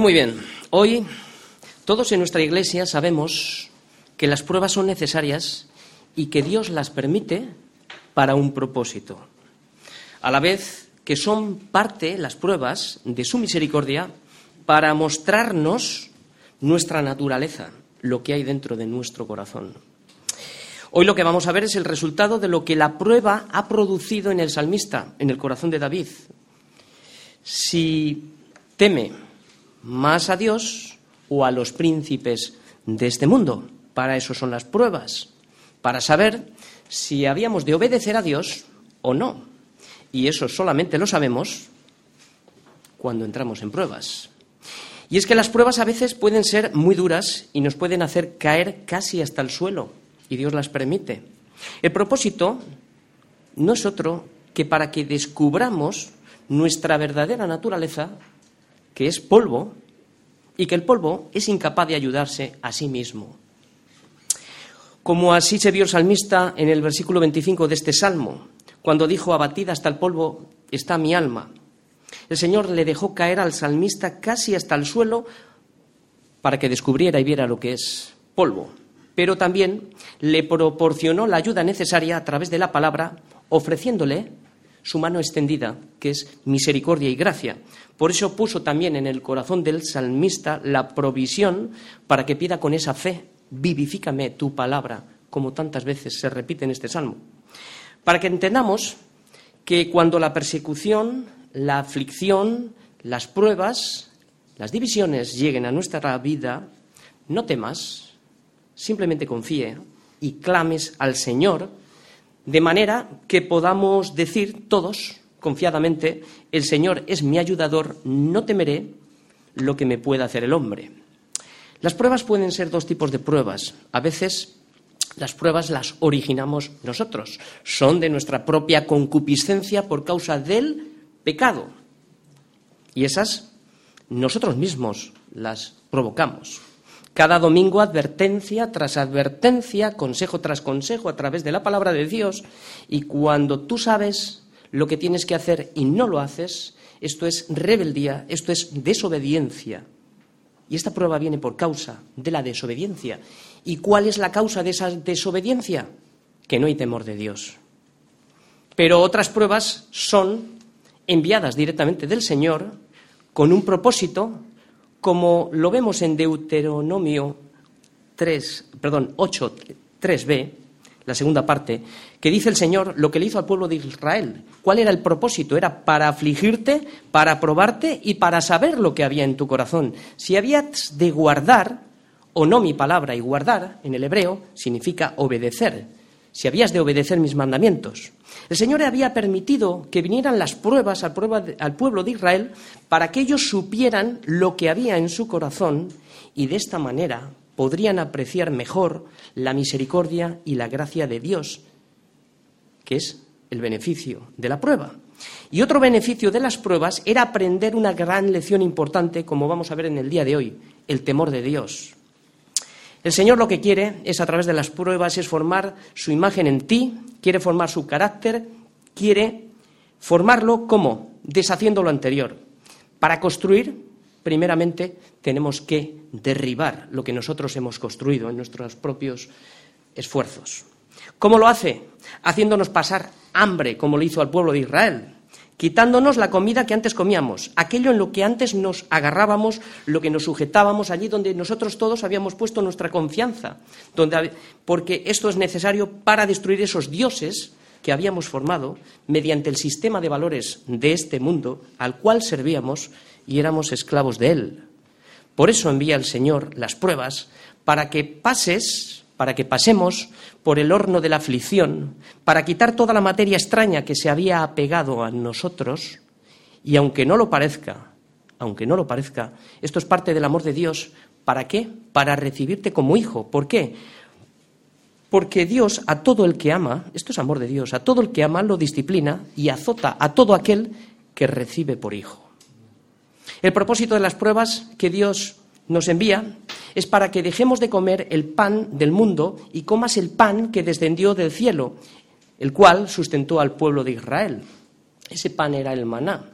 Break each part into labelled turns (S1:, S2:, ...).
S1: Pues muy bien, hoy todos en nuestra iglesia sabemos que las pruebas son necesarias y que Dios las permite para un propósito. A la vez que son parte, las pruebas, de su misericordia para mostrarnos nuestra naturaleza, lo que hay dentro de nuestro corazón. Hoy lo que vamos a ver es el resultado de lo que la prueba ha producido en el salmista, en el corazón de David. Si teme más a Dios o a los príncipes de este mundo, para eso son las pruebas, para saber si habíamos de obedecer a Dios o no. Y eso solamente lo sabemos cuando entramos en pruebas. Y es que las pruebas a veces pueden ser muy duras y nos pueden hacer caer casi hasta el suelo, y Dios las permite. El propósito no es otro que para que descubramos nuestra verdadera naturaleza, que es polvo, y que el polvo es incapaz de ayudarse a sí mismo. Como así se vio el salmista en el versículo 25 de este salmo, cuando dijo, abatida hasta el polvo está mi alma. El Señor le dejó caer al salmista casi hasta el suelo para que descubriera y viera lo que es polvo. Pero también le proporcionó la ayuda necesaria a través de la palabra, ofreciéndole su mano extendida, que es misericordia y gracia. Por eso puso también en el corazón del salmista la provisión para que pida con esa fe, vivifícame tu palabra, como tantas veces se repite en este salmo. Para que entendamos que cuando la persecución, la aflicción, las pruebas, las divisiones lleguen a nuestra vida, no temas, simplemente confíe y clames al Señor, de manera que podamos decir todos confiadamente, el Señor es mi ayudador, no temeré lo que me pueda hacer el hombre. Las pruebas pueden ser dos tipos de pruebas. A veces las pruebas las originamos nosotros, son de nuestra propia concupiscencia por causa del pecado. Y esas nosotros mismos las provocamos. Cada domingo advertencia tras advertencia, consejo tras consejo a través de la palabra de Dios. Y cuando tú sabes lo que tienes que hacer y no lo haces, esto es rebeldía, esto es desobediencia. Y esta prueba viene por causa de la desobediencia. ¿Y cuál es la causa de esa desobediencia? Que no hay temor de Dios. Pero otras pruebas son enviadas directamente del Señor con un propósito, como lo vemos en Deuteronomio 3, perdón, 8, 3b, la segunda parte, que dice el Señor lo que le hizo al pueblo de Israel. ¿Cuál era el propósito? Era para afligirte, para probarte y para saber lo que había en tu corazón. Si habías de guardar o no mi palabra, y guardar en el hebreo significa obedecer. Si habías de obedecer mis mandamientos. El Señor había permitido que vinieran las pruebas al, pueblo de Israel para que ellos supieran lo que había en su corazón y de esta manera podrían apreciar mejor la misericordia y la gracia de Dios, que es el beneficio de la prueba. Y otro beneficio de las pruebas era aprender una gran lección importante, como vamos a ver en el día de hoy, el temor de Dios. El Señor lo que quiere es, a través de las pruebas, es formar su imagen en ti, quiere formar su carácter, quiere formarlo como deshaciendo lo anterior. Para construir primeramente tenemos que derribar lo que nosotros hemos construido en nuestros propios esfuerzos. ¿Cómo lo hace? Haciéndonos pasar hambre, como lo hizo al pueblo de Israel, quitándonos la comida que antes comíamos, aquello en lo que antes nos agarrábamos, lo que nos sujetábamos, allí donde nosotros todos habíamos puesto nuestra confianza, porque esto es necesario para destruir esos dioses que habíamos formado mediante el sistema de valores de este mundo al cual servíamos y éramos esclavos de él. Por eso envía el Señor las pruebas para que pases, para que pasemos por el horno de la aflicción, para quitar toda la materia extraña que se había apegado a nosotros y aunque no lo parezca, aunque no lo parezca, esto es parte del amor de Dios, ¿para qué? Para recibirte como hijo. ¿Por qué? Porque Dios a todo el que ama, esto es amor de Dios, a todo el que ama lo disciplina y azota a todo aquel que recibe por hijo. El propósito de las pruebas que Dios nos envía es para que dejemos de comer el pan del mundo y comas el pan que descendió del cielo, el cual sustentó al pueblo de Israel. Ese pan era el maná.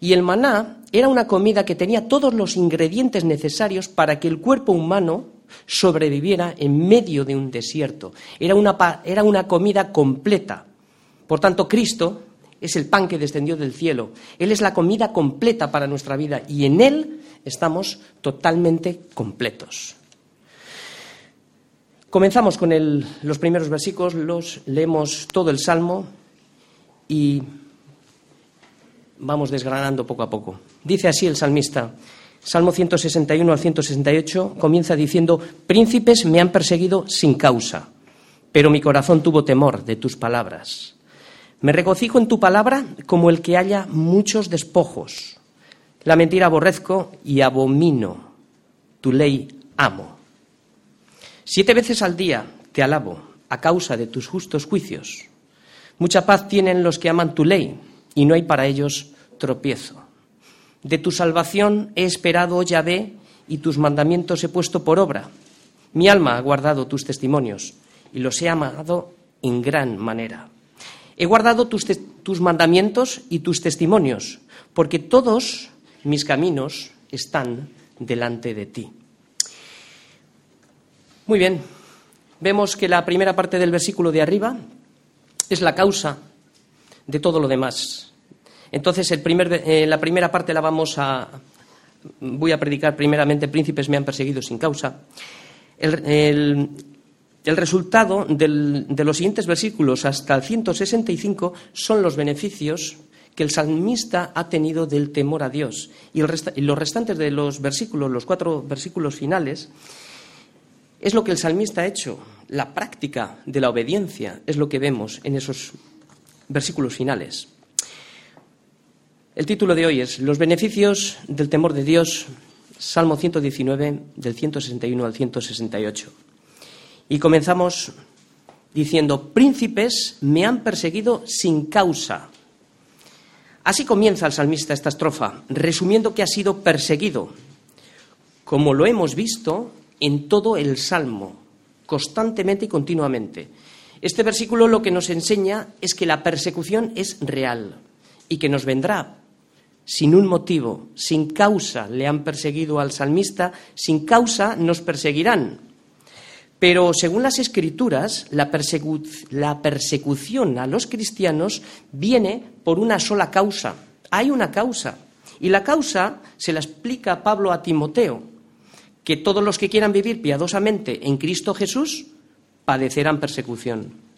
S1: Y el maná era una comida que tenía todos los ingredientes necesarios para que el cuerpo humano sobreviviera en medio de un desierto. Era una, era una comida completa. Por tanto, Cristo es el pan que descendió del cielo. Él es la comida completa para nuestra vida y en Él estamos totalmente completos. Comenzamos con los primeros versículos, los leemos todo el Salmo y vamos desgranando poco a poco. Dice así el salmista, Salmo 161 al 168, comienza diciendo, Príncipes me han perseguido sin causa, pero mi corazón tuvo temor de tus palabras. Me regocijo en tu palabra como el que haya muchos despojos. La mentira aborrezco y abomino. Tu ley amo. Siete veces al día te alabo a causa de tus justos juicios. Mucha paz tienen los que aman tu ley y no hay para ellos tropiezo. De tu salvación he esperado, Yahvé, y tus mandamientos he puesto por obra. Mi alma ha guardado tus testimonios y los he amado en gran manera. He guardado tus, tus mandamientos y tus testimonios, porque todos mis caminos están delante de ti. Muy bien, vemos que la primera parte del versículo de arriba es la causa de todo lo demás. Entonces, eh, la primera parte la vamos a. Voy a predicar primeramente: Príncipes me han perseguido sin causa. El, resultado de los siguientes versículos hasta el 165 son los beneficios que el salmista ha tenido del temor a Dios. Y, y los restantes de los versículos, los cuatro versículos finales, es lo que el salmista ha hecho. La práctica de la obediencia es lo que vemos en esos versículos finales. El título de hoy es Los beneficios del temor de Dios, Salmo 119, del 161 al 168. Y comenzamos diciendo, príncipes me han perseguido sin causa. Así comienza el salmista esta estrofa, resumiendo que ha sido perseguido, como lo hemos visto en todo el Salmo, constantemente y continuamente. Este versículo lo que nos enseña es que la persecución es real y que nos vendrá sin un motivo, sin causa, le han perseguido al salmista, sin causa nos perseguirán. Pero según las escrituras, la, persecución a los cristianos viene por una sola causa. Hay una causa. Y la causa se la explica Pablo a Timoteo, que todos los que quieran vivir piadosamente en Cristo Jesús padecerán persecución.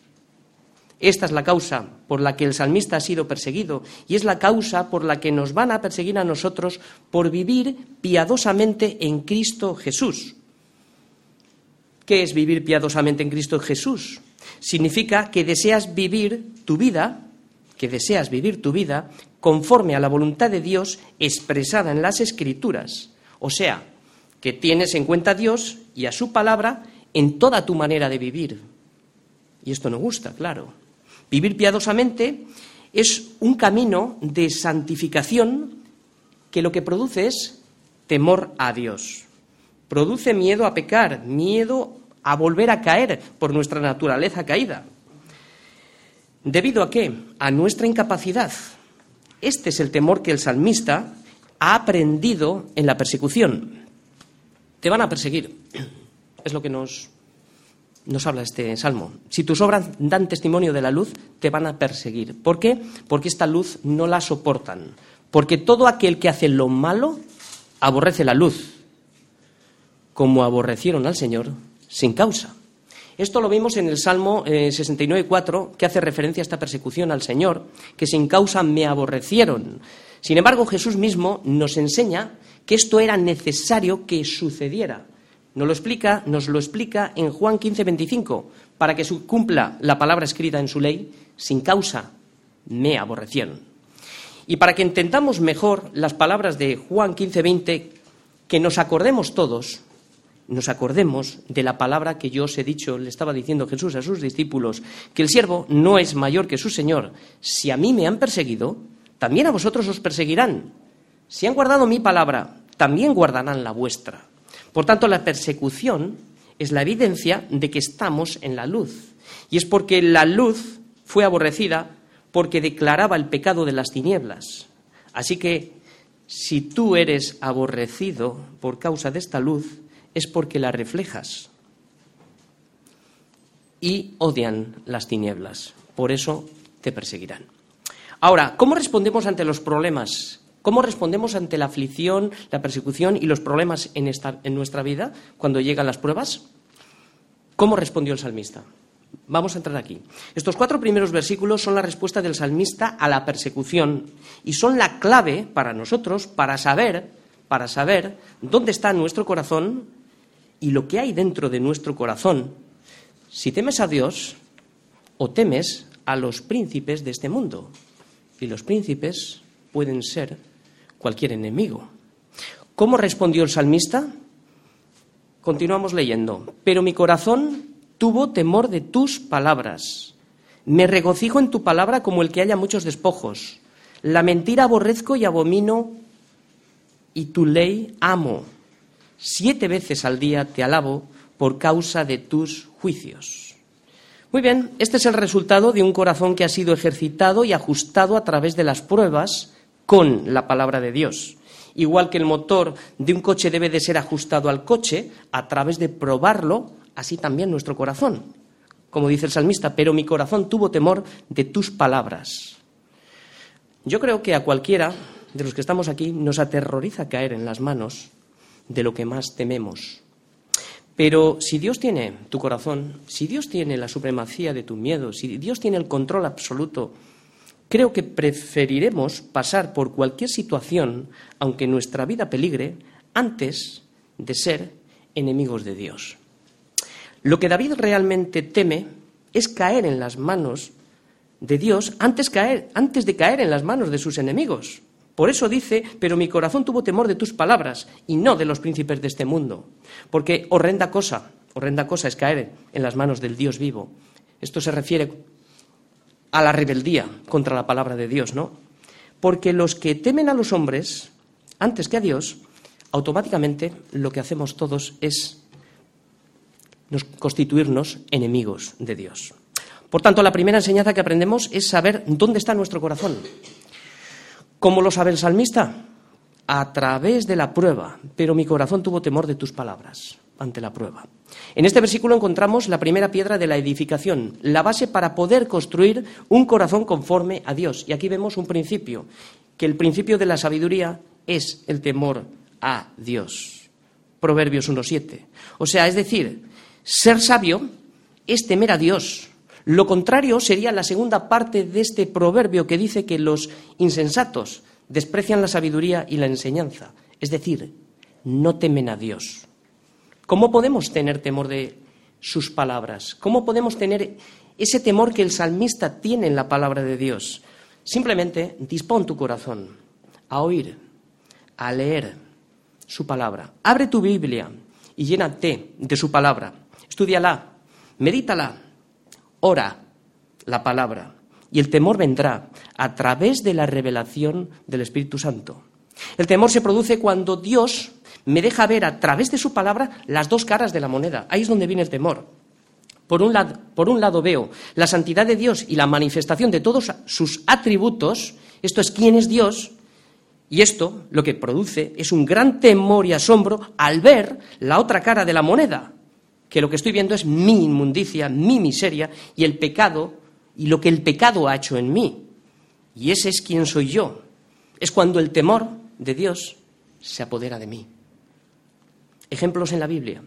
S1: Esta es la causa por la que el salmista ha sido perseguido y es la causa por la que nos van a perseguir a nosotros por vivir piadosamente en Cristo Jesús. ¿Qué es vivir piadosamente en Cristo Jesús? Significa que deseas vivir tu vida, que deseas vivir tu vida conforme a la voluntad de Dios expresada en las Escrituras. O sea, que tienes en cuenta a Dios y a su palabra en toda tu manera de vivir. Y esto no gusta, claro. Vivir piadosamente es un camino de santificación que lo que produce es temor a Dios. Produce miedo a pecar, miedo a volver a caer por nuestra naturaleza caída. ¿Debido a qué? A nuestra incapacidad. Este es el temor que el salmista ha aprendido en la persecución. Te van a perseguir. Es lo que nos nos habla este salmo. Si tus obras dan testimonio de la luz, te van a perseguir. ¿Por qué? Porque esta luz no la soportan. Porque todo aquel que hace lo malo aborrece la luz, como aborrecieron al Señor sin causa. Esto lo vimos en el Salmo 69.4, eh, que hace referencia a esta persecución al Señor, que sin causa me aborrecieron. Sin embargo, Jesús mismo nos enseña que esto era necesario que sucediera. Nos lo explica, nos lo explica en Juan 15, 25, para que cumpla la palabra escrita en su ley, sin causa me aborrecieron. Y para que entendamos mejor las palabras de Juan 15, 20, que nos acordemos todos, nos acordemos de la palabra que yo os he dicho, le estaba diciendo Jesús a sus discípulos, que el siervo no es mayor que su Señor. Si a mí me han perseguido, también a vosotros os perseguirán. Si han guardado mi palabra, también guardarán la vuestra. Por tanto, la persecución es la evidencia de que estamos en la luz. Y es porque la luz fue aborrecida porque declaraba el pecado de las tinieblas. Así que si tú eres aborrecido por causa de esta luz, es porque la reflejas. Y odian las tinieblas. Por eso te perseguirán. Ahora, ¿cómo respondemos ante los problemas? ¿Cómo respondemos ante la aflicción, la persecución y los problemas en, en nuestra vida cuando llegan las pruebas? ¿Cómo respondió el salmista? Vamos a entrar aquí. Estos cuatro primeros versículos son la respuesta del salmista a la persecución y son la clave para nosotros para saber, para saber dónde está nuestro corazón y lo que hay dentro de nuestro corazón. Si temes a Dios o temes a los príncipes de este mundo. Y los príncipes pueden ser cualquier enemigo. ¿Cómo respondió el salmista? Continuamos leyendo. Pero mi corazón tuvo temor de tus palabras. Me regocijo en tu palabra como el que haya muchos despojos. La mentira aborrezco y abomino y tu ley amo. Siete veces al día te alabo por causa de tus juicios. Muy bien, este es el resultado de un corazón que ha sido ejercitado y ajustado a través de las pruebas con la palabra de Dios. Igual que el motor de un coche debe de ser ajustado al coche a través de probarlo, así también nuestro corazón. Como dice el salmista, pero mi corazón tuvo temor de tus palabras. Yo creo que a cualquiera de los que estamos aquí nos aterroriza caer en las manos de lo que más tememos. Pero si Dios tiene tu corazón, si Dios tiene la supremacía de tu miedo, si Dios tiene el control absoluto Creo que preferiremos pasar por cualquier situación, aunque nuestra vida peligre, antes de ser enemigos de Dios. Lo que David realmente teme es caer en las manos de Dios antes, antes de caer en las manos de sus enemigos. Por eso dice, pero mi corazón tuvo temor de tus palabras y no de los príncipes de este mundo. Porque horrenda cosa, horrenda cosa es caer en las manos del Dios vivo. Esto se refiere a la rebeldía contra la palabra de Dios, ¿no? Porque los que temen a los hombres antes que a Dios, automáticamente lo que hacemos todos es constituirnos enemigos de Dios. Por tanto, la primera enseñanza que aprendemos es saber dónde está nuestro corazón. ¿Cómo lo sabe el salmista? A través de la prueba, pero mi corazón tuvo temor de tus palabras ante la prueba. En este versículo encontramos la primera piedra de la edificación, la base para poder construir un corazón conforme a Dios. Y aquí vemos un principio, que el principio de la sabiduría es el temor a Dios. Proverbios 1.7. O sea, es decir, ser sabio es temer a Dios. Lo contrario sería la segunda parte de este proverbio que dice que los insensatos desprecian la sabiduría y la enseñanza. Es decir, no temen a Dios. ¿Cómo podemos tener temor de sus palabras? ¿Cómo podemos tener ese temor que el salmista tiene en la palabra de Dios? Simplemente dispón tu corazón a oír, a leer su palabra. Abre tu Biblia y llénate de su palabra. Estudiala, medítala, ora la palabra. Y el temor vendrá a través de la revelación del Espíritu Santo. El temor se produce cuando Dios me deja ver a través de su palabra las dos caras de la moneda. Ahí es donde viene el temor. Por un, lado, por un lado veo la santidad de Dios y la manifestación de todos sus atributos, esto es quién es Dios, y esto lo que produce es un gran temor y asombro al ver la otra cara de la moneda, que lo que estoy viendo es mi inmundicia, mi miseria y el pecado y lo que el pecado ha hecho en mí. Y ese es quien soy yo. Es cuando el temor de Dios se apodera de mí ejemplos en la Biblia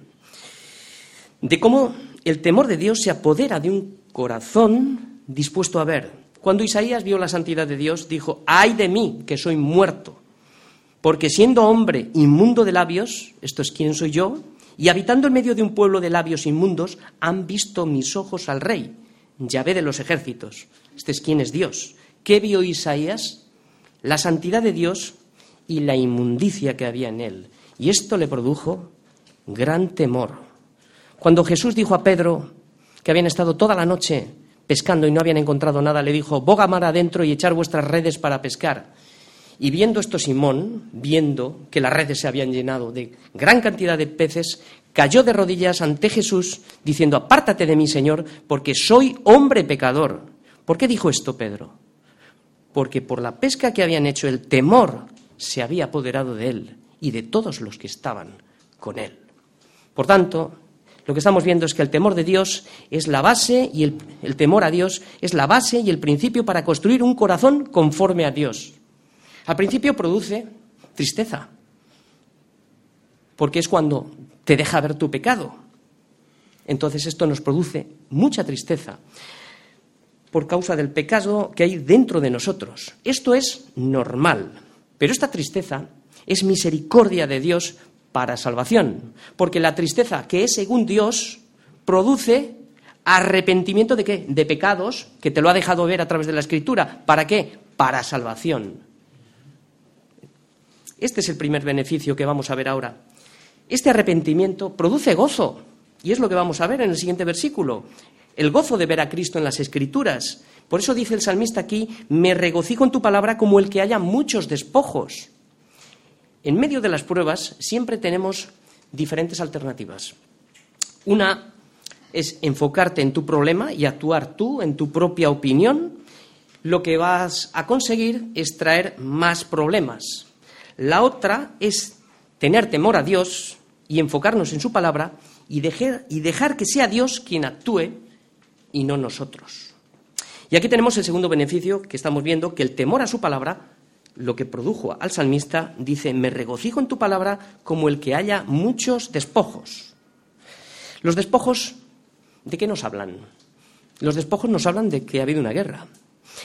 S1: de cómo el temor de Dios se apodera de un corazón dispuesto a ver. Cuando Isaías vio la santidad de Dios, dijo, ay de mí, que soy muerto, porque siendo hombre inmundo de labios, esto es quién soy yo, y habitando en medio de un pueblo de labios inmundos, han visto mis ojos al rey, Yahvé de los ejércitos. Este es quién es Dios. ¿Qué vio Isaías? La santidad de Dios y la inmundicia que había en él. Y esto le produjo gran temor. Cuando Jesús dijo a Pedro que habían estado toda la noche pescando y no habían encontrado nada, le dijo, boga mar adentro y echar vuestras redes para pescar. Y viendo esto Simón, viendo que las redes se habían llenado de gran cantidad de peces, cayó de rodillas ante Jesús, diciendo, apártate de mí, Señor, porque soy hombre pecador. ¿Por qué dijo esto Pedro? Porque por la pesca que habían hecho, el temor se había apoderado de él y de todos los que estaban con él. Por tanto, lo que estamos viendo es que el temor de Dios es la base y el, el, temor a Dios es la base y el principio para construir un corazón conforme a Dios. Al principio produce tristeza, porque es cuando te deja ver tu pecado. Entonces esto nos produce mucha tristeza por causa del pecado que hay dentro de nosotros. Esto es normal, pero esta tristeza es misericordia de Dios para salvación, porque la tristeza que es según Dios produce arrepentimiento de qué? De pecados, que te lo ha dejado ver a través de la escritura. ¿Para qué? Para salvación. Este es el primer beneficio que vamos a ver ahora. Este arrepentimiento produce gozo, y es lo que vamos a ver en el siguiente versículo. El gozo de ver a Cristo en las Escrituras. Por eso dice el salmista aquí, me regocijo en tu palabra como el que haya muchos despojos. En medio de las pruebas siempre tenemos diferentes alternativas. Una es enfocarte en tu problema y actuar tú en tu propia opinión. Lo que vas a conseguir es traer más problemas. La otra es tener temor a Dios y enfocarnos en su palabra y dejar, que sea Dios quien actúe y no nosotros. Y aquí tenemos el segundo beneficio que estamos viendo, que el temor a su palabra lo que produjo al salmista, dice, me regocijo en tu palabra como el que haya muchos despojos. Los despojos, ¿de qué nos hablan? Los despojos nos hablan de que ha habido una guerra.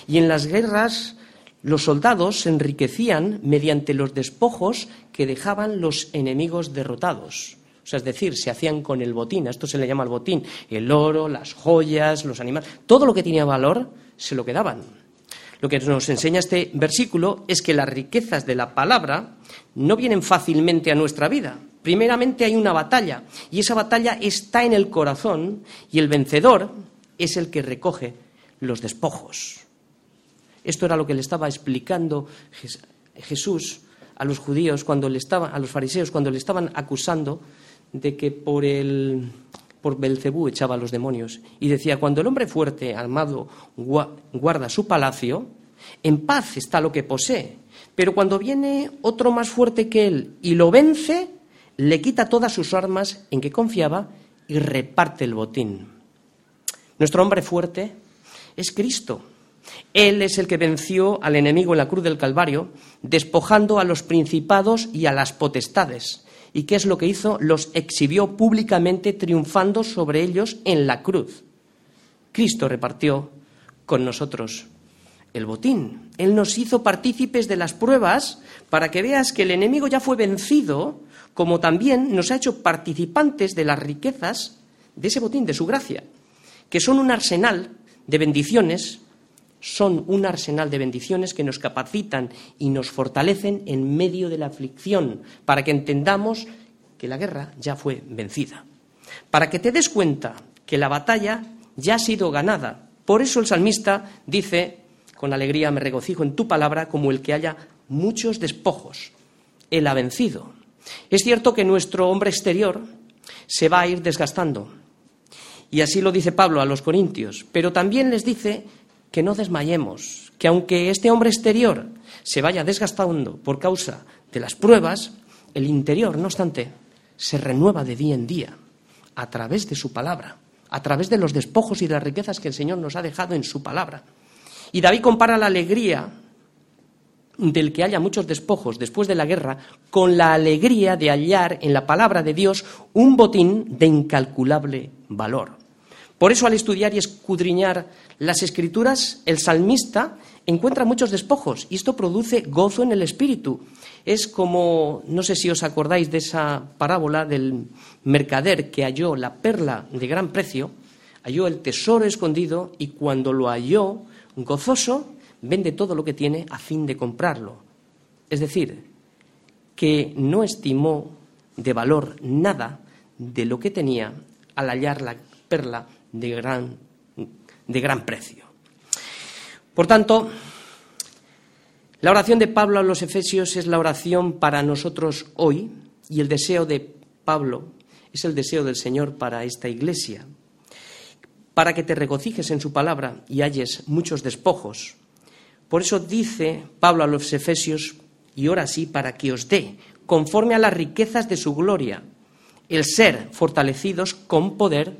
S1: Y en las guerras los soldados se enriquecían mediante los despojos que dejaban los enemigos derrotados. O sea, es decir, se hacían con el botín, a esto se le llama el botín, el oro, las joyas, los animales, todo lo que tenía valor se lo quedaban. Lo que nos enseña este versículo es que las riquezas de la palabra no vienen fácilmente a nuestra vida. Primeramente hay una batalla y esa batalla está en el corazón y el vencedor es el que recoge los despojos. Esto era lo que le estaba explicando Jesús a los judíos cuando le estaba, a los fariseos cuando le estaban acusando de que por el por Belcebú echaba a los demonios. Y decía, cuando el hombre fuerte, armado, guarda su palacio, en paz está lo que posee. Pero cuando viene otro más fuerte que él y lo vence, le quita todas sus armas en que confiaba y reparte el botín. Nuestro hombre fuerte es Cristo. Él es el que venció al enemigo en la cruz del Calvario, despojando a los principados y a las potestades. ¿Y qué es lo que hizo? Los exhibió públicamente triunfando sobre ellos en la cruz. Cristo repartió con nosotros el botín. Él nos hizo partícipes de las pruebas para que veas que el enemigo ya fue vencido, como también nos ha hecho participantes de las riquezas de ese botín, de su gracia, que son un arsenal de bendiciones, son un arsenal de bendiciones que nos capacitan y nos fortalecen en medio de la aflicción, para que entendamos que la guerra ya fue vencida, para que te des cuenta que la batalla ya ha sido ganada. Por eso el salmista dice, con alegría me regocijo en tu palabra como el que haya muchos despojos. Él ha vencido. Es cierto que nuestro hombre exterior se va a ir desgastando. Y así lo dice Pablo a los Corintios. Pero también les dice que no desmayemos, que aunque este hombre exterior se vaya desgastando por causa de las pruebas, el interior, no obstante, se renueva de día en día a través de su palabra, a través de los despojos y de las riquezas que el Señor nos ha dejado en su palabra. Y David compara la alegría del que haya muchos despojos después de la guerra con la alegría de hallar en la palabra de Dios un botín de incalculable valor. Por eso al estudiar y escudriñar las escrituras, el salmista encuentra muchos despojos y esto produce gozo en el espíritu. Es como, no sé si os acordáis de esa parábola del mercader que halló la perla de gran precio, halló el tesoro escondido y cuando lo halló, gozoso, vende todo lo que tiene a fin de comprarlo. Es decir, que no estimó de valor nada de lo que tenía al hallar la perla de gran, de gran precio. Por tanto, la oración de Pablo a los Efesios es la oración para nosotros hoy y el deseo de Pablo es el deseo del Señor para esta iglesia para que te regocijes en su palabra y halles muchos despojos. Por eso dice Pablo a los Efesios, y ora así para que os dé, conforme a las riquezas de su gloria, el ser fortalecidos con poder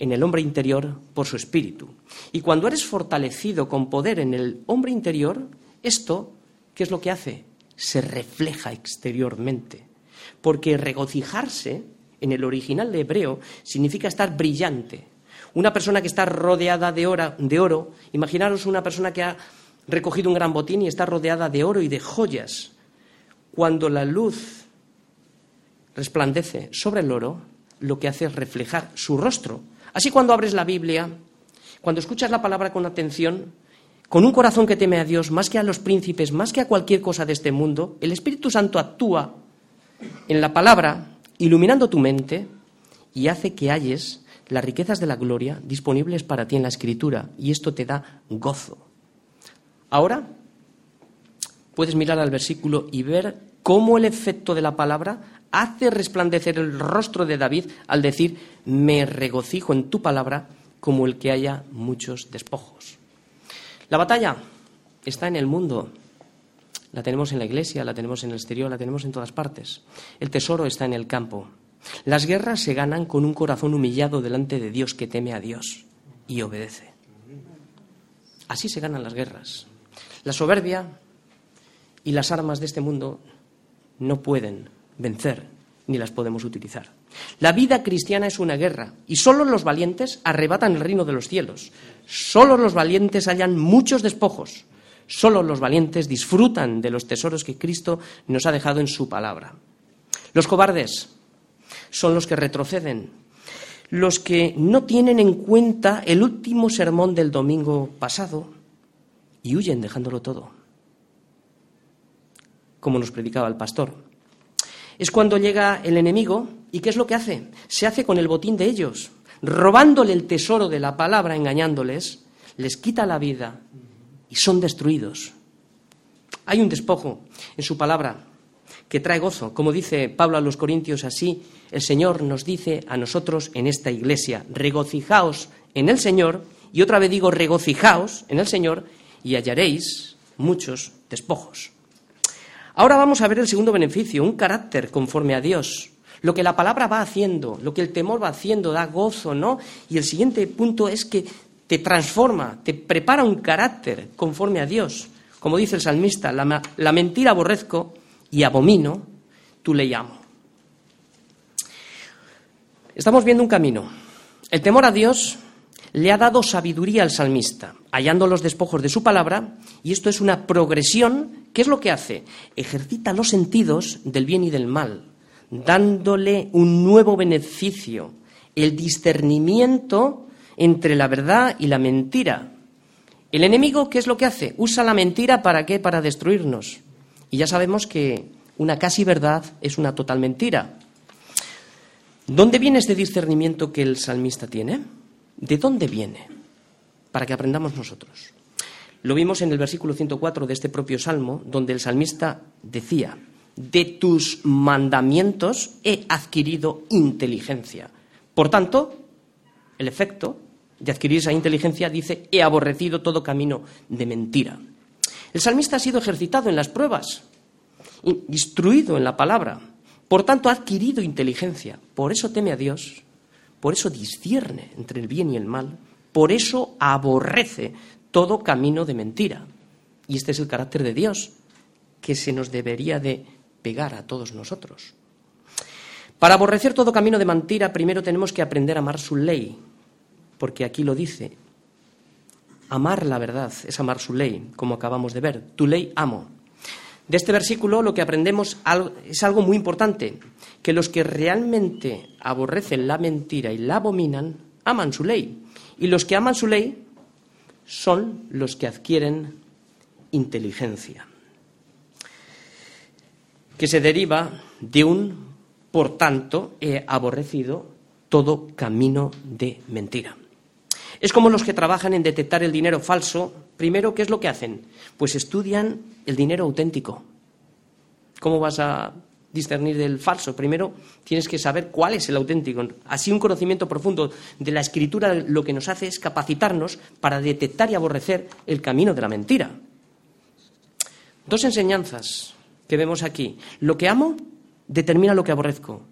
S1: en el hombre interior por su espíritu. Y cuando eres fortalecido con poder en el hombre interior, esto, ¿qué es lo que hace? Se refleja exteriormente. Porque regocijarse en el original de hebreo significa estar brillante. Una persona que está rodeada de, de oro, imaginaros una persona que ha recogido un gran botín y está rodeada de oro y de joyas. Cuando la luz resplandece sobre el oro, lo que hace es reflejar su rostro. Así cuando abres la Biblia, cuando escuchas la palabra con atención, con un corazón que teme a Dios más que a los príncipes, más que a cualquier cosa de este mundo, el Espíritu Santo actúa en la palabra, iluminando tu mente y hace que halles las riquezas de la gloria disponibles para ti en la Escritura, y esto te da gozo. Ahora puedes mirar al versículo y ver cómo el efecto de la palabra hace resplandecer el rostro de David al decir, me regocijo en tu palabra como el que haya muchos despojos. La batalla está en el mundo, la tenemos en la iglesia, la tenemos en el exterior, la tenemos en todas partes. El tesoro está en el campo. Las guerras se ganan con un corazón humillado delante de Dios que teme a Dios y obedece. Así se ganan las guerras. La soberbia y las armas de este mundo no pueden vencer ni las podemos utilizar. La vida cristiana es una guerra y solo los valientes arrebatan el reino de los cielos. Solo los valientes hallan muchos despojos. Solo los valientes disfrutan de los tesoros que Cristo nos ha dejado en su palabra. Los cobardes son los que retroceden, los que no tienen en cuenta el último sermón del domingo pasado, y huyen dejándolo todo, como nos predicaba el pastor. Es cuando llega el enemigo y ¿qué es lo que hace? Se hace con el botín de ellos, robándole el tesoro de la palabra, engañándoles, les quita la vida y son destruidos. Hay un despojo en su palabra que trae gozo. Como dice Pablo a los Corintios, así el Señor nos dice a nosotros en esta iglesia, regocijaos en el Señor, y otra vez digo, regocijaos en el Señor, y hallaréis muchos despojos. Ahora vamos a ver el segundo beneficio, un carácter conforme a Dios. Lo que la palabra va haciendo, lo que el temor va haciendo, da gozo, ¿no? Y el siguiente punto es que te transforma, te prepara un carácter conforme a Dios. Como dice el salmista, la, mentira aborrezco y abomino, tú le llamo. Estamos viendo un camino. El temor a Dios le ha dado sabiduría al salmista, hallando los despojos de su palabra, y esto es una progresión. ¿Qué es lo que hace? Ejercita los sentidos del bien y del mal, dándole un nuevo beneficio, el discernimiento entre la verdad y la mentira. El enemigo, ¿qué es lo que hace? Usa la mentira para qué? Para destruirnos. Y ya sabemos que una casi verdad es una total mentira. ¿Dónde viene este discernimiento que el salmista tiene? ¿De dónde viene? Para que aprendamos nosotros. Lo vimos en el versículo 104 de este propio salmo, donde el salmista decía, de tus mandamientos he adquirido inteligencia. Por tanto, el efecto de adquirir esa inteligencia dice, he aborrecido todo camino de mentira. El salmista ha sido ejercitado en las pruebas, instruido en la palabra, por tanto ha adquirido inteligencia, por eso teme a Dios por eso discierne entre el bien y el mal, por eso aborrece todo camino de mentira. Y este es el carácter de Dios que se nos debería de pegar a todos nosotros. Para aborrecer todo camino de mentira, primero tenemos que aprender a amar su ley, porque aquí lo dice. Amar la verdad es amar su ley, como acabamos de ver. Tu ley amo. De este versículo lo que aprendemos es algo muy importante, que los que realmente aborrecen la mentira y la abominan, aman su ley. Y los que aman su ley son los que adquieren inteligencia, que se deriva de un, por tanto, he aborrecido todo camino de mentira. Es como los que trabajan en detectar el dinero falso. Primero, ¿qué es lo que hacen? Pues estudian el dinero auténtico. ¿Cómo vas a discernir del falso? Primero tienes que saber cuál es el auténtico. Así un conocimiento profundo de la escritura lo que nos hace es capacitarnos para detectar y aborrecer el camino de la mentira. Dos enseñanzas que vemos aquí. Lo que amo determina lo que aborrezco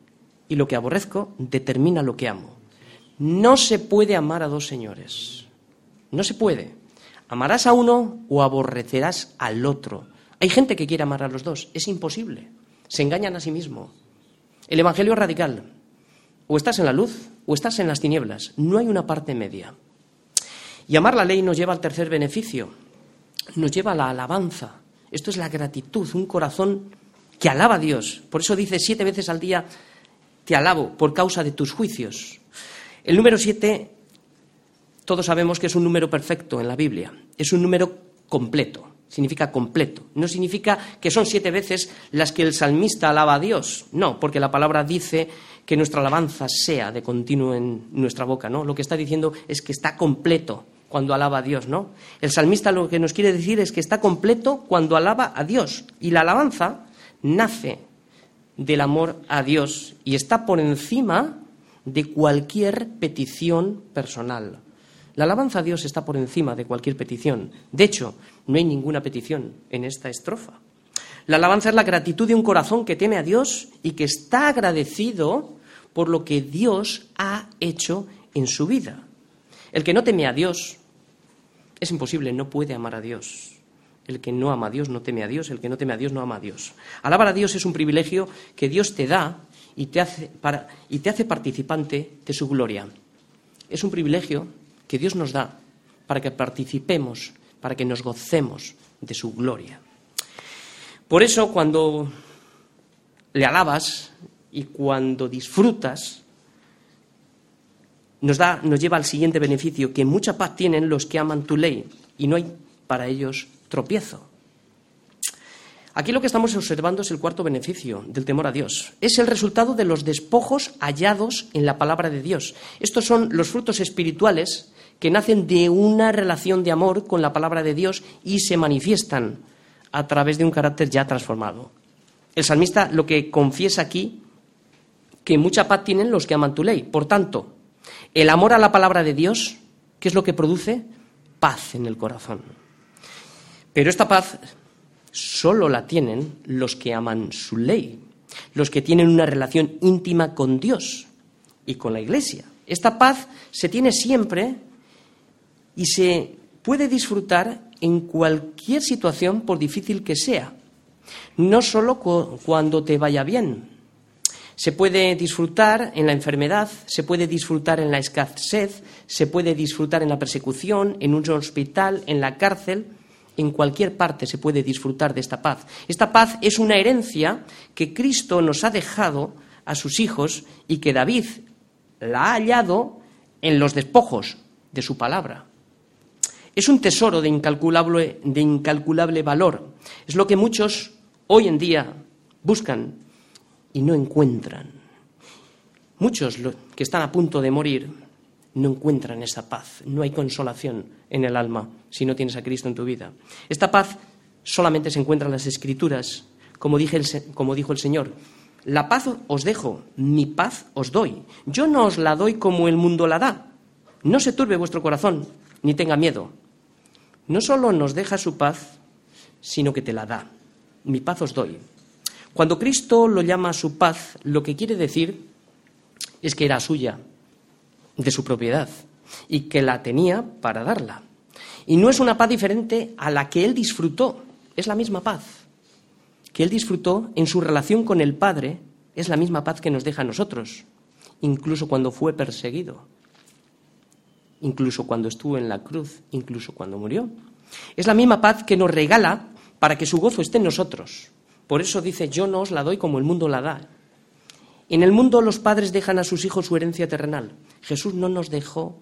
S1: y lo que aborrezco determina lo que amo. No se puede amar a dos señores. No se puede. Amarás a uno o aborrecerás al otro. Hay gente que quiere amar a los dos. Es imposible. Se engañan a sí mismo. El Evangelio es radical. O estás en la luz o estás en las tinieblas. No hay una parte media. Y amar la ley nos lleva al tercer beneficio. Nos lleva a la alabanza. Esto es la gratitud, un corazón que alaba a Dios. Por eso dice siete veces al día, te alabo por causa de tus juicios. El número siete, todos sabemos que es un número perfecto en la Biblia. Es un número completo. Significa completo. No significa que son siete veces las que el salmista alaba a Dios. No, porque la palabra dice que nuestra alabanza sea de continuo en nuestra boca, ¿no? Lo que está diciendo es que está completo cuando alaba a Dios, ¿no? El salmista lo que nos quiere decir es que está completo cuando alaba a Dios. Y la alabanza nace del amor a Dios y está por encima de cualquier petición personal. La alabanza a Dios está por encima de cualquier petición. De hecho, no hay ninguna petición en esta estrofa. La alabanza es la gratitud de un corazón que teme a Dios y que está agradecido por lo que Dios ha hecho en su vida. El que no teme a Dios es imposible, no puede amar a Dios. El que no ama a Dios no teme a Dios, el que no teme a Dios no ama a Dios. Alabar a Dios es un privilegio que Dios te da y te hace, y te hace participante de su gloria. Es un privilegio que Dios nos da para que participemos, para que nos gocemos de su gloria. Por eso cuando le alabas y cuando disfrutas, nos, da, nos lleva al siguiente beneficio, que mucha paz tienen los que aman tu ley y no hay para ellos tropiezo. Aquí lo que estamos observando es el cuarto beneficio del temor a Dios. Es el resultado de los despojos hallados en la palabra de Dios. Estos son los frutos espirituales que nacen de una relación de amor con la palabra de Dios y se manifiestan a través de un carácter ya transformado. El salmista lo que confiesa aquí, que mucha paz tienen los que aman tu ley. Por tanto, el amor a la palabra de Dios, ¿qué es lo que produce? Paz en el corazón. Pero esta paz solo la tienen los que aman su ley, los que tienen una relación íntima con Dios y con la Iglesia. Esta paz se tiene siempre y se puede disfrutar en cualquier situación, por difícil que sea. No solo cuando te vaya bien, se puede disfrutar en la enfermedad, se puede disfrutar en la escasez, se puede disfrutar en la persecución, en un hospital, en la cárcel, en cualquier parte se puede disfrutar de esta paz. Esta paz es una herencia que Cristo nos ha dejado a sus hijos y que David la ha hallado en los despojos de su palabra. Es un tesoro de incalculable, de incalculable valor. Es lo que muchos hoy en día buscan y no encuentran. Muchos que están a punto de morir no encuentran esa paz. No hay consolación en el alma si no tienes a Cristo en tu vida. Esta paz solamente se encuentra en las Escrituras, como, como dijo el Señor. La paz os dejo, mi paz os doy. Yo no os la doy como el mundo la da. No se turbe vuestro corazón, ni tenga miedo. No solo nos deja su paz, sino que te la da. Mi paz os doy. Cuando Cristo lo llama su paz, lo que quiere decir es que era suya, de su propiedad, y que la tenía para darla. Y no es una paz diferente a la que él disfrutó, es la misma paz que él disfrutó en su relación con el Padre, es la misma paz que nos deja a nosotros, incluso cuando fue perseguido, incluso cuando estuvo en la cruz, incluso cuando murió. Es la misma paz que nos regala para que su gozo esté en nosotros. Por eso dice, yo no os la doy como el mundo la da. En el mundo los padres dejan a sus hijos su herencia terrenal. Jesús no nos dejó.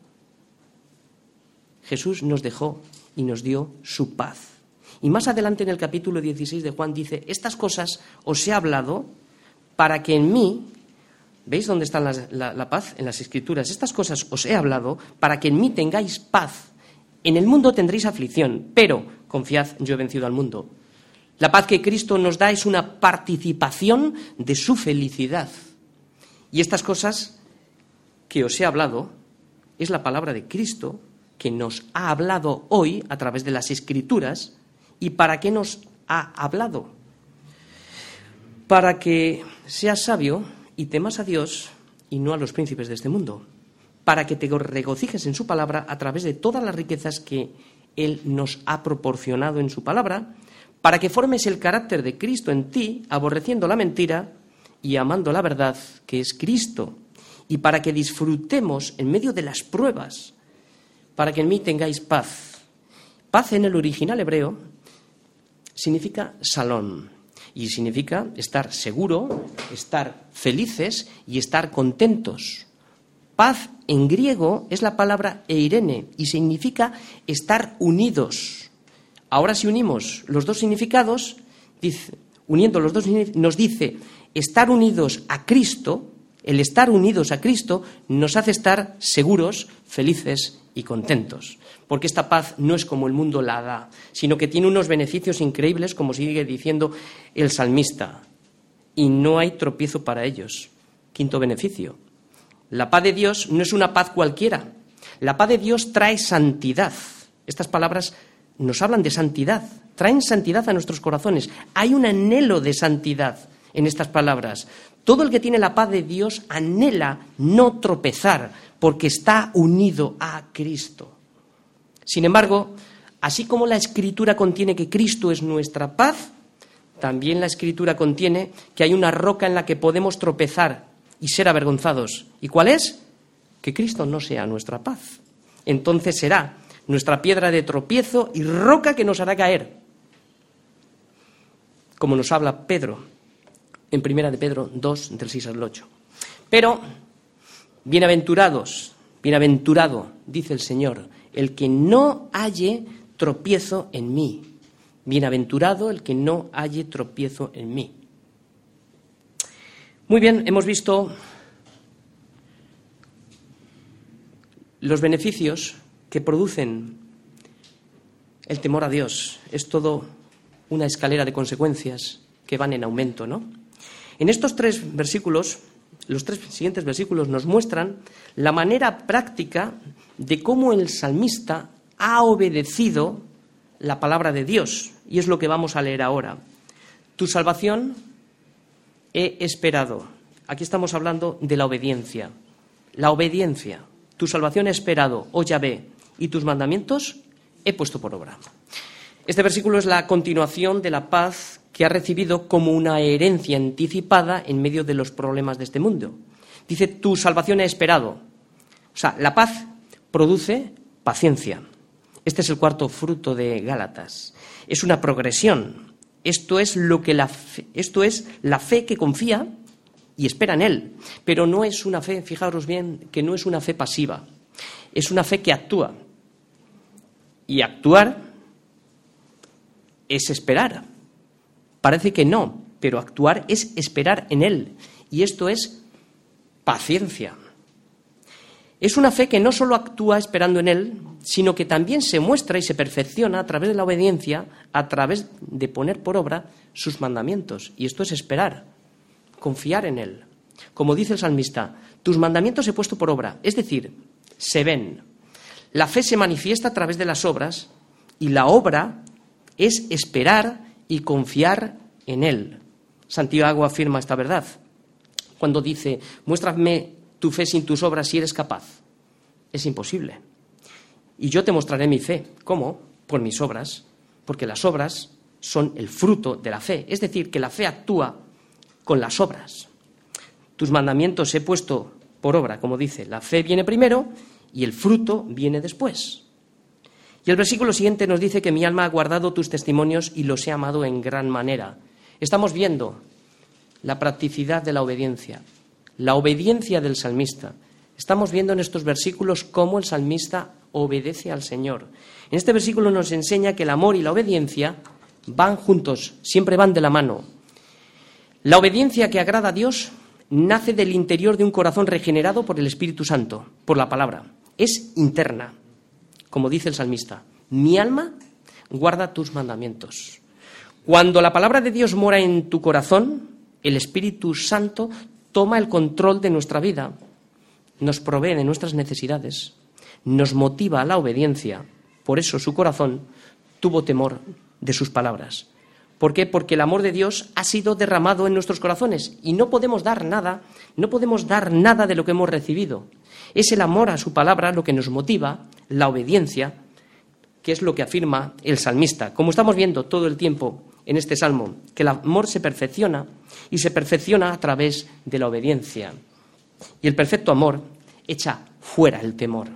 S1: Jesús nos dejó y nos dio su paz. Y más adelante en el capítulo 16 de Juan dice, estas cosas os he hablado para que en mí, ¿veis dónde está la, paz? En las escrituras. Estas cosas os he hablado para que en mí tengáis paz. En el mundo tendréis aflicción, pero confiad, yo he vencido al mundo. La paz que Cristo nos da es una participación de su felicidad. Y estas cosas que os he hablado es la palabra de Cristo que nos ha hablado hoy a través de las escrituras. ¿Y para qué nos ha hablado? para que seas sabio y temas a Dios y no a los príncipes de este mundo, para que te regocijes en su palabra a través de todas las riquezas que Él nos ha proporcionado en su palabra, para que formes el carácter de Cristo en ti, aborreciendo la mentira y amando la verdad, que es Cristo, y para que disfrutemos en medio de las pruebas, para que en mí tengáis paz. Paz en el original hebreo significa salón y significa estar seguro, estar felices y estar contentos. Paz en griego es la palabra eirene y significa estar unidos. Ahora si unimos los dos significados, uniendo los dos nos dice estar unidos a Cristo, el estar unidos a Cristo nos hace estar seguros, felices y contentos. Porque esta paz no es como el mundo la da, sino que tiene unos beneficios increíbles, como sigue diciendo el salmista. Y no hay tropiezo para ellos. Quinto beneficio. La paz de Dios no es una paz cualquiera. La paz de Dios trae santidad. Estas palabras nos hablan de santidad, traen santidad a nuestros corazones. Hay un anhelo de santidad en estas palabras. Todo el que tiene la paz de Dios anhela no tropezar porque está unido a Cristo. Sin embargo, así como la Escritura contiene que Cristo es nuestra paz, también la Escritura contiene que hay una roca en la que podemos tropezar y ser avergonzados. ¿Y cuál es? Que Cristo no sea nuestra paz. Entonces será nuestra piedra de tropiezo y roca que nos hará caer. Como nos habla Pedro en Primera de Pedro 2, del 6 al 8. Pero, bienaventurados, bienaventurado, dice el Señor, el que no halle tropiezo en mí. Bienaventurado el que no halle tropiezo en mí. Muy bien, hemos visto los beneficios que producen el temor a Dios. Es todo una escalera de consecuencias que van en aumento, ¿no? En estos tres versículos, los tres siguientes versículos nos muestran la manera práctica de cómo el salmista ha obedecido la palabra de Dios. Y es lo que vamos a leer ahora. Tu salvación he esperado. Aquí estamos hablando de la obediencia. La obediencia. Tu salvación he esperado, oh Yahvé, y tus mandamientos he puesto por obra. Este versículo es la continuación de la paz que ha recibido como una herencia anticipada en medio de los problemas de este mundo. Dice, tu salvación he esperado. O sea, la paz produce paciencia. Este es el cuarto fruto de Gálatas. Es una progresión. Esto es lo que la fe, esto es la fe que confía y espera en él, pero no es una fe, fijaros bien, que no es una fe pasiva. Es una fe que actúa. Y actuar es esperar. Parece que no, pero actuar es esperar en Él. Y esto es paciencia. Es una fe que no solo actúa esperando en Él, sino que también se muestra y se perfecciona a través de la obediencia, a través de poner por obra sus mandamientos. Y esto es esperar, confiar en Él. Como dice el salmista, tus mandamientos he puesto por obra, es decir, se ven. La fe se manifiesta a través de las obras y la obra es esperar y confiar en Él. Santiago afirma esta verdad cuando dice, muéstrame tu fe sin tus obras si eres capaz. Es imposible. Y yo te mostraré mi fe. ¿Cómo? Por mis obras. Porque las obras son el fruto de la fe. Es decir, que la fe actúa con las obras. Tus mandamientos he puesto por obra, como dice. La fe viene primero y el fruto viene después. Y el versículo siguiente nos dice que mi alma ha guardado tus testimonios y los he amado en gran manera. Estamos viendo la practicidad de la obediencia, la obediencia del salmista. Estamos viendo en estos versículos cómo el salmista obedece al Señor. En este versículo nos enseña que el amor y la obediencia van juntos, siempre van de la mano. La obediencia que agrada a Dios nace del interior de un corazón regenerado por el Espíritu Santo, por la palabra. Es interna como dice el salmista, mi alma guarda tus mandamientos. Cuando la palabra de Dios mora en tu corazón, el Espíritu Santo toma el control de nuestra vida, nos provee de nuestras necesidades, nos motiva a la obediencia. Por eso su corazón tuvo temor de sus palabras, ¿Por qué? Porque el amor de Dios ha sido derramado en nuestros corazones y no podemos dar nada, no podemos dar nada de lo que hemos recibido. Es el amor a su palabra lo que nos motiva, la obediencia, que es lo que afirma el salmista. Como estamos viendo todo el tiempo en este salmo, que el amor se perfecciona y se perfecciona a través de la obediencia. Y el perfecto amor echa fuera el temor.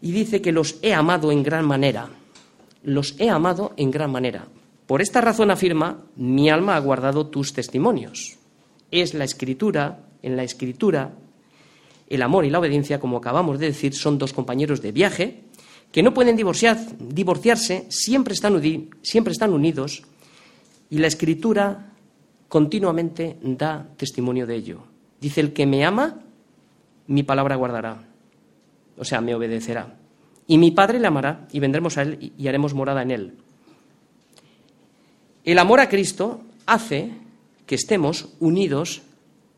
S1: Y dice que los he amado en gran manera los he amado en gran manera. Por esta razón afirma, mi alma ha guardado tus testimonios. Es la escritura, en la escritura, el amor y la obediencia, como acabamos de decir, son dos compañeros de viaje que no pueden divorciarse, siempre están, siempre están unidos y la escritura continuamente da testimonio de ello. Dice, el que me ama, mi palabra guardará, o sea, me obedecerá. Y mi Padre le amará y vendremos a Él y haremos morada en Él. El amor a Cristo hace que estemos unidos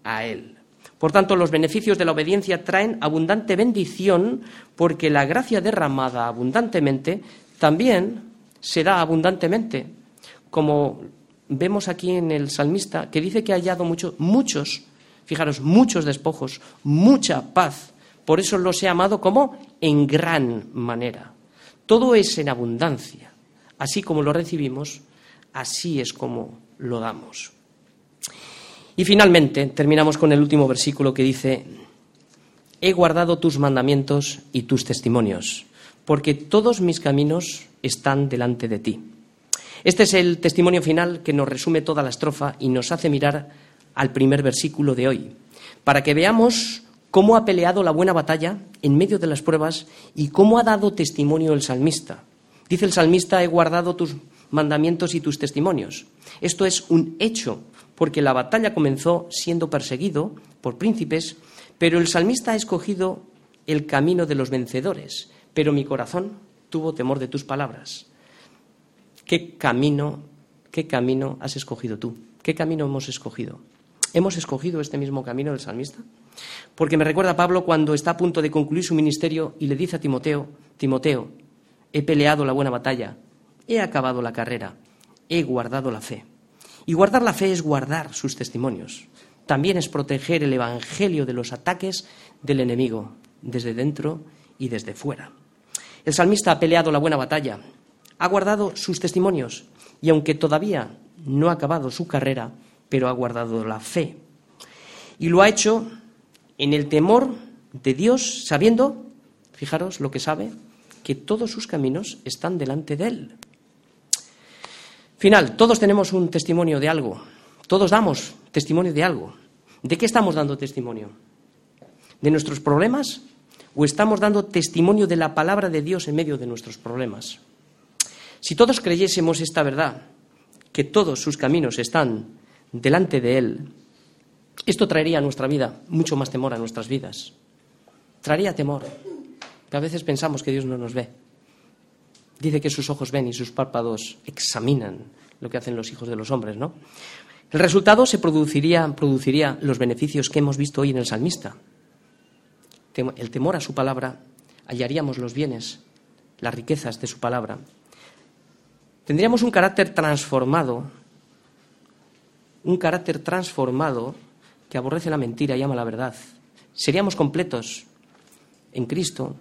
S1: a Él. Por tanto, los beneficios de la obediencia traen abundante bendición porque la gracia derramada abundantemente también se da abundantemente. Como vemos aquí en el salmista, que dice que ha hallado muchos, fijaros, muchos despojos, mucha paz por eso los he amado como en gran manera. Todo es en abundancia. Así como lo recibimos, así es como lo damos. Y finalmente terminamos con el último versículo que dice, he guardado tus mandamientos y tus testimonios, porque todos mis caminos están delante de ti. Este es el testimonio final que nos resume toda la estrofa y nos hace mirar al primer versículo de hoy, para que veamos cómo ha peleado la buena batalla en medio de las pruebas y cómo ha dado testimonio el salmista. Dice el salmista, he guardado tus mandamientos y tus testimonios. Esto es un hecho, porque la batalla comenzó siendo perseguido por príncipes, pero el salmista ha escogido el camino de los vencedores, pero mi corazón tuvo temor de tus palabras. ¿Qué camino, qué camino has escogido tú? ¿Qué camino hemos escogido? ¿Hemos escogido este mismo camino del salmista? Porque me recuerda a Pablo cuando está a punto de concluir su ministerio y le dice a Timoteo, Timoteo, he peleado la buena batalla, he acabado la carrera, he guardado la fe. Y guardar la fe es guardar sus testimonios. También es proteger el Evangelio de los ataques del enemigo, desde dentro y desde fuera. El salmista ha peleado la buena batalla, ha guardado sus testimonios y aunque todavía no ha acabado su carrera, pero ha guardado la fe. Y lo ha hecho en el temor de Dios, sabiendo, fijaros lo que sabe, que todos sus caminos están delante de Él. Final, todos tenemos un testimonio de algo, todos damos testimonio de algo. ¿De qué estamos dando testimonio? ¿De nuestros problemas o estamos dando testimonio de la palabra de Dios en medio de nuestros problemas? Si todos creyésemos esta verdad, que todos sus caminos están delante de Él, esto traería a nuestra vida mucho más temor a nuestras vidas. Traería temor. Que a veces pensamos que Dios no nos ve. Dice que sus ojos ven y sus párpados examinan lo que hacen los hijos de los hombres, ¿no? El resultado se produciría, produciría los beneficios que hemos visto hoy en el salmista. El temor a su palabra, hallaríamos los bienes, las riquezas de su palabra. Tendríamos un carácter transformado, un carácter transformado que aborrece la mentira y ama la verdad. Seríamos completos en Cristo,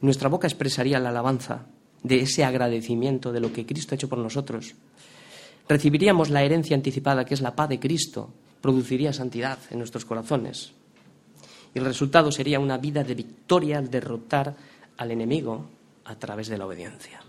S1: nuestra boca expresaría la alabanza de ese agradecimiento de lo que Cristo ha hecho por nosotros. Recibiríamos la herencia anticipada, que es la paz de Cristo, produciría santidad en nuestros corazones. Y el resultado sería una vida de victoria al derrotar al enemigo a través de la obediencia.